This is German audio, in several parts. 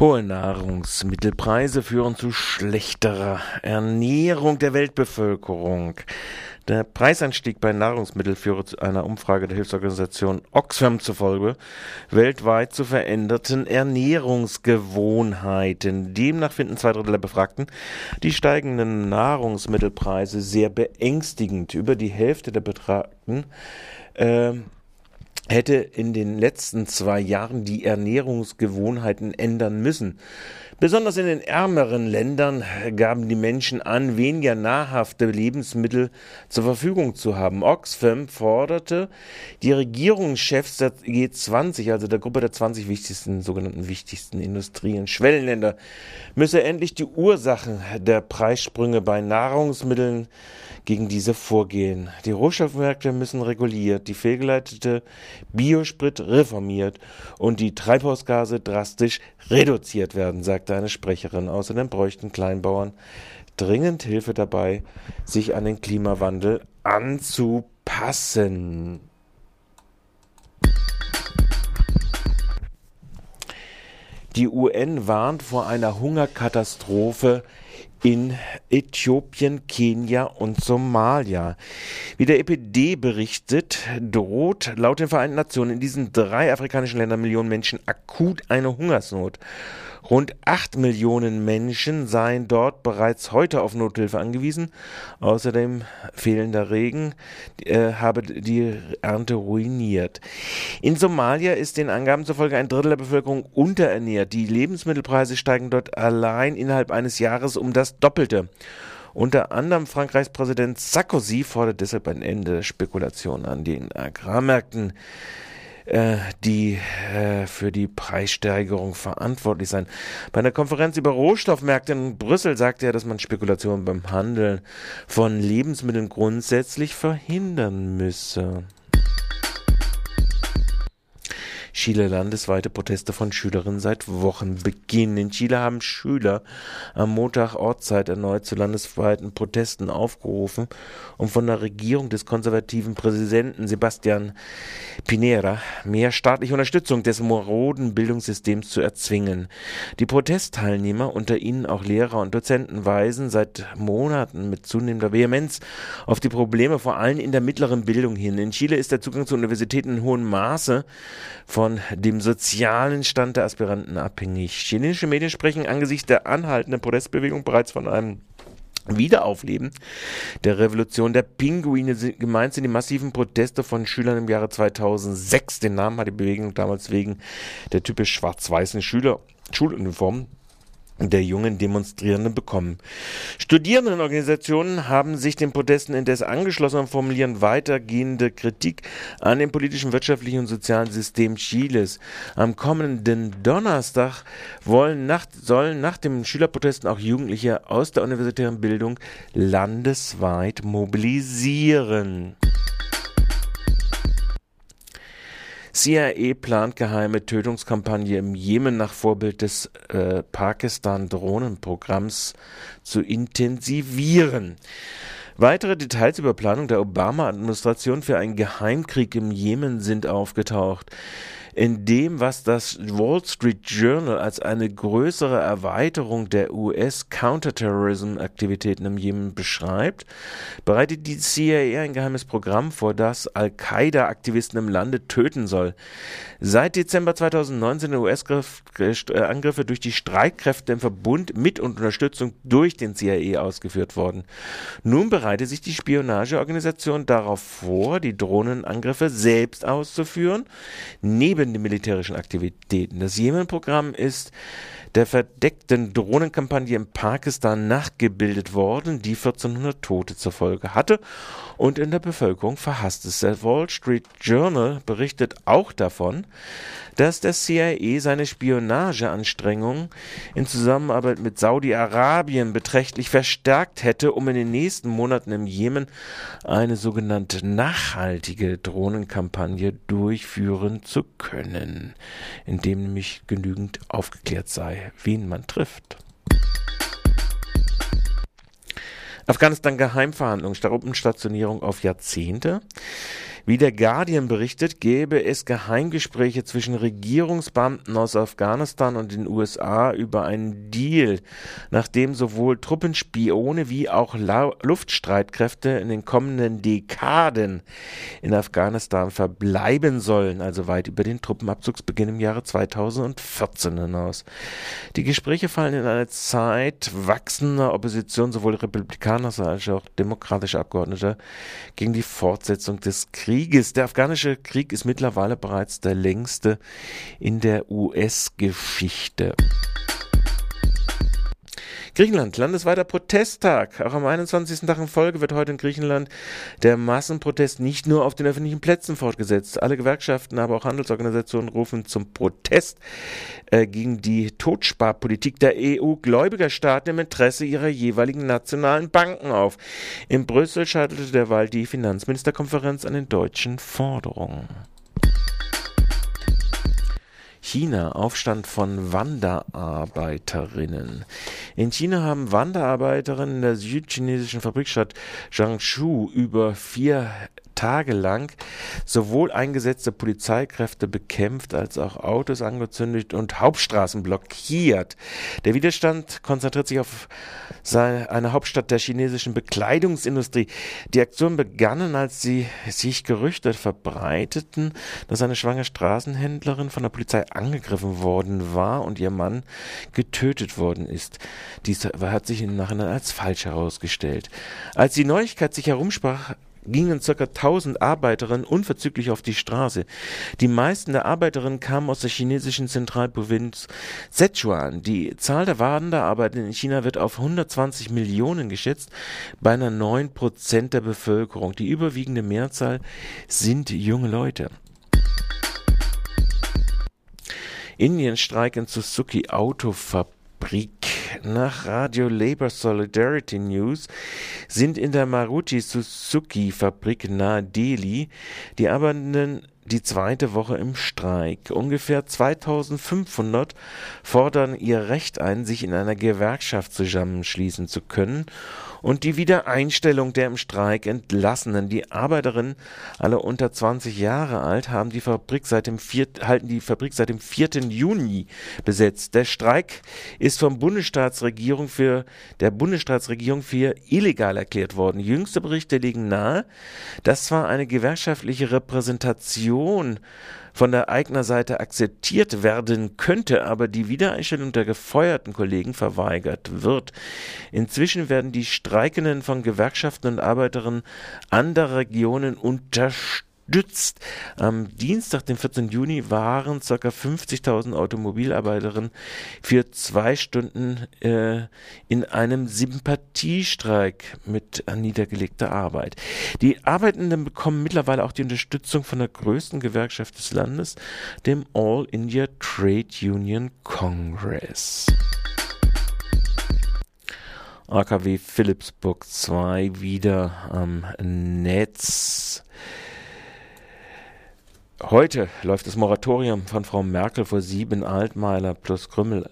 Hohe Nahrungsmittelpreise führen zu schlechterer Ernährung der Weltbevölkerung. Der Preisanstieg bei Nahrungsmitteln führt einer Umfrage der Hilfsorganisation Oxfam zufolge weltweit zu veränderten Ernährungsgewohnheiten. Demnach finden zwei Drittel der Befragten die steigenden Nahrungsmittelpreise sehr beängstigend. Über die Hälfte der Betragten äh, hätte in den letzten zwei Jahren die Ernährungsgewohnheiten ändern müssen. Besonders in den ärmeren Ländern gaben die Menschen an, weniger nahrhafte Lebensmittel zur Verfügung zu haben. Oxfam forderte die Regierungschefs der G20, also der Gruppe der 20 wichtigsten, sogenannten wichtigsten Industrie- und Schwellenländer, müsse endlich die Ursachen der Preissprünge bei Nahrungsmitteln gegen diese vorgehen. Die Rohstoffmärkte müssen reguliert, die fehlgeleitete Biosprit reformiert und die Treibhausgase drastisch reduziert werden, sagte eine Sprecherin. Außerdem bräuchten Kleinbauern dringend Hilfe dabei, sich an den Klimawandel anzupassen. Die UN warnt vor einer Hungerkatastrophe in Äthiopien, Kenia und Somalia. Wie der EPD berichtet, droht laut den Vereinten Nationen in diesen drei afrikanischen Ländern Millionen Menschen akut eine Hungersnot. Rund acht Millionen Menschen seien dort bereits heute auf Nothilfe angewiesen. Außerdem fehlender Regen äh, habe die Ernte ruiniert. In Somalia ist den Angaben zufolge ein Drittel der Bevölkerung unterernährt. Die Lebensmittelpreise steigen dort allein innerhalb eines Jahres um das Doppelte. Unter anderem Frankreichs Präsident Sarkozy fordert deshalb ein Ende der Spekulation an den Agrarmärkten. Äh, die äh, für die Preissteigerung verantwortlich sein. Bei einer Konferenz über Rohstoffmärkte in Brüssel sagte er, dass man Spekulationen beim Handeln von Lebensmitteln grundsätzlich verhindern müsse. Chile landesweite Proteste von Schülerinnen seit Wochen beginnen. In Chile haben Schüler am Montag Ortszeit erneut zu landesweiten Protesten aufgerufen, um von der Regierung des konservativen Präsidenten Sebastian Pinera mehr staatliche Unterstützung des moroden Bildungssystems zu erzwingen. Die Protestteilnehmer, unter ihnen auch Lehrer und Dozenten, weisen seit Monaten mit zunehmender Vehemenz auf die Probleme vor allem in der mittleren Bildung hin. In Chile ist der Zugang zu Universitäten in hohem Maße von von dem sozialen Stand der Aspiranten abhängig. Chinesische Medien sprechen angesichts der anhaltenden Protestbewegung bereits von einem Wiederaufleben der Revolution der Pinguine. Gemeint sind die massiven Proteste von Schülern im Jahre 2006. Den Namen hat die Bewegung damals wegen der typisch schwarz-weißen Schüler Schuluniform der jungen Demonstrierenden bekommen. Studierendenorganisationen haben sich den Protesten indes angeschlossen und formulieren weitergehende Kritik an dem politischen, wirtschaftlichen und sozialen System Chiles. Am kommenden Donnerstag wollen nach, sollen nach den Schülerprotesten auch Jugendliche aus der universitären Bildung landesweit mobilisieren. CIA plant geheime Tötungskampagne im Jemen nach Vorbild des äh, Pakistan-Drohnenprogramms zu intensivieren. Weitere Details über Planung der Obama-Administration für einen Geheimkrieg im Jemen sind aufgetaucht in dem, was das Wall Street Journal als eine größere Erweiterung der US-Counterterrorism-Aktivitäten im Jemen beschreibt, bereitet die CIA ein geheimes Programm vor, das Al-Qaida-Aktivisten im Lande töten soll. Seit Dezember 2019 sind US-Angriffe durch die Streitkräfte im Verbund mit und Unterstützung durch den CIA ausgeführt worden. Nun bereitet sich die Spionageorganisation darauf vor, die Drohnenangriffe selbst auszuführen, neben den militärischen Aktivitäten. Das Jemen-Programm ist der verdeckten Drohnenkampagne in Pakistan nachgebildet worden, die 1400 Tote zur Folge hatte und in der Bevölkerung verhasst ist. Der Wall Street Journal berichtet auch davon, dass der CIA seine Spionageanstrengungen in Zusammenarbeit mit Saudi-Arabien beträchtlich verstärkt hätte, um in den nächsten Monaten im Jemen eine sogenannte nachhaltige Drohnenkampagne durchführen zu können, indem nämlich genügend aufgeklärt sei, wen man trifft. Afghanistan Geheimverhandlungen, Truppenstationierung auf Jahrzehnte. Wie der Guardian berichtet, gäbe es Geheimgespräche zwischen Regierungsbeamten aus Afghanistan und den USA über einen Deal, nachdem sowohl Truppenspione wie auch La Luftstreitkräfte in den kommenden Dekaden in Afghanistan verbleiben sollen, also weit über den Truppenabzugsbeginn im Jahre 2014 hinaus. Die Gespräche fallen in eine Zeit wachsender Opposition sowohl Republikaner als auch demokratischer Abgeordneter gegen die Fortsetzung des Krieges. Der afghanische Krieg ist mittlerweile bereits der längste in der US-Geschichte. Griechenland, landesweiter Protesttag. Auch am 21. Tag in Folge wird heute in Griechenland der Massenprotest nicht nur auf den öffentlichen Plätzen fortgesetzt. Alle Gewerkschaften, aber auch Handelsorganisationen rufen zum Protest äh, gegen die Totsparpolitik der EU-Gläubigerstaaten im Interesse ihrer jeweiligen nationalen Banken auf. In Brüssel scheiterte derweil die Finanzministerkonferenz an den deutschen Forderungen. China, Aufstand von Wanderarbeiterinnen. In China haben Wanderarbeiterinnen in der südchinesischen Fabrikstadt Jiangsu über vier Tage lang sowohl eingesetzte Polizeikräfte bekämpft als auch Autos angezündet und Hauptstraßen blockiert. Der Widerstand konzentriert sich auf eine Hauptstadt der chinesischen Bekleidungsindustrie. Die Aktionen begannen, als sie sich Gerüchte verbreiteten, dass eine schwangere Straßenhändlerin von der Polizei angegriffen worden war und ihr Mann getötet worden ist. Dies hat sich im Nachhinein als falsch herausgestellt. Als die Neuigkeit sich herumsprach, gingen ca. 1000 Arbeiterinnen unverzüglich auf die Straße. Die meisten der Arbeiterinnen kamen aus der chinesischen Zentralprovinz Sichuan. Die Zahl der Wanderarbeiter in China wird auf 120 Millionen geschätzt, beinahe 9 Prozent der Bevölkerung. Die überwiegende Mehrzahl sind junge Leute. Indien streiken Suzuki Autofabrik. Nach Radio Labor Solidarity News sind in der Maruti Suzuki Fabrik nahe Delhi die Arbeitenden die zweite Woche im Streik. Ungefähr 2500 fordern ihr Recht ein, sich in einer Gewerkschaft zusammenschließen zu können und die Wiedereinstellung der im Streik Entlassenen. Die Arbeiterinnen, alle unter 20 Jahre alt, haben die Fabrik seit dem 4, halten die Fabrik seit dem 4. Juni besetzt. Der Streik ist vom Bundesstaatsregierung für der Bundesstaatsregierung für illegal erklärt worden. Jüngste Berichte legen nahe, dass zwar eine gewerkschaftliche Repräsentation von der Eignerseite akzeptiert werden könnte, aber die Wiedereinstellung der gefeuerten Kollegen verweigert wird. Inzwischen werden die Streikenden von Gewerkschaften und Arbeiterinnen anderer Regionen unterstützt unterstützt. Am Dienstag, den 14. Juni, waren ca. 50.000 Automobilarbeiterinnen für zwei Stunden äh, in einem Sympathiestreik mit niedergelegter Arbeit. Die Arbeitenden bekommen mittlerweile auch die Unterstützung von der größten Gewerkschaft des Landes, dem All India Trade Union Congress. AKW Philipsburg 2 wieder am Netz. Heute läuft das Moratorium von Frau Merkel vor sieben Altmeiler plus Krümmel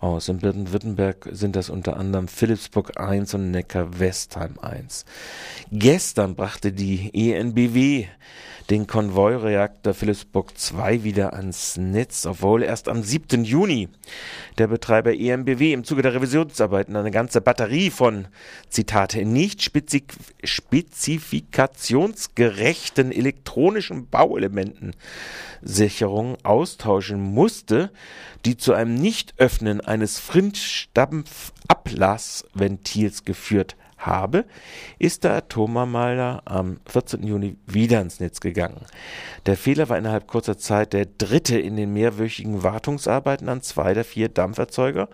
aus. In Baden-Württemberg sind das unter anderem Philipsburg 1 und Neckar-Westheim 1. Gestern brachte die ENBW den Konvoireaktor Philipsburg 2 wieder ans Netz, obwohl erst am 7. Juni der Betreiber EMBW im Zuge der Revisionsarbeiten eine ganze Batterie von, Zitate, nicht spezif spezifikationsgerechten elektronischen Bauelementen Sicherungen austauschen musste, die zu einem Nichtöffnen eines Frischdampfablassventils geführt habe, ist der Atommeiler am 14. Juni wieder ins Netz gegangen. Der Fehler war innerhalb kurzer Zeit der dritte in den mehrwöchigen Wartungsarbeiten an zwei der vier Dampferzeuger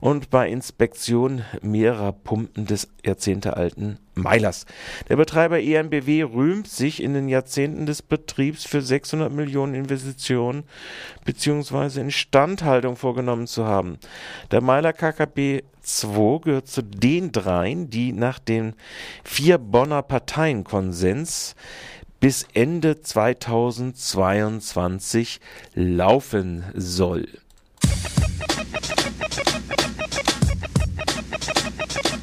und bei Inspektion mehrerer Pumpen des jahrzehntealten Meilers. Der Betreiber ENBW rühmt sich in den Jahrzehnten des Betriebs für 600 Millionen Investitionen bzw. Instandhaltung vorgenommen zu haben. Der Meiler KKB 2 gehört zu den dreien, die nach dem vier Bonner Parteienkonsens bis Ende 2022 laufen soll.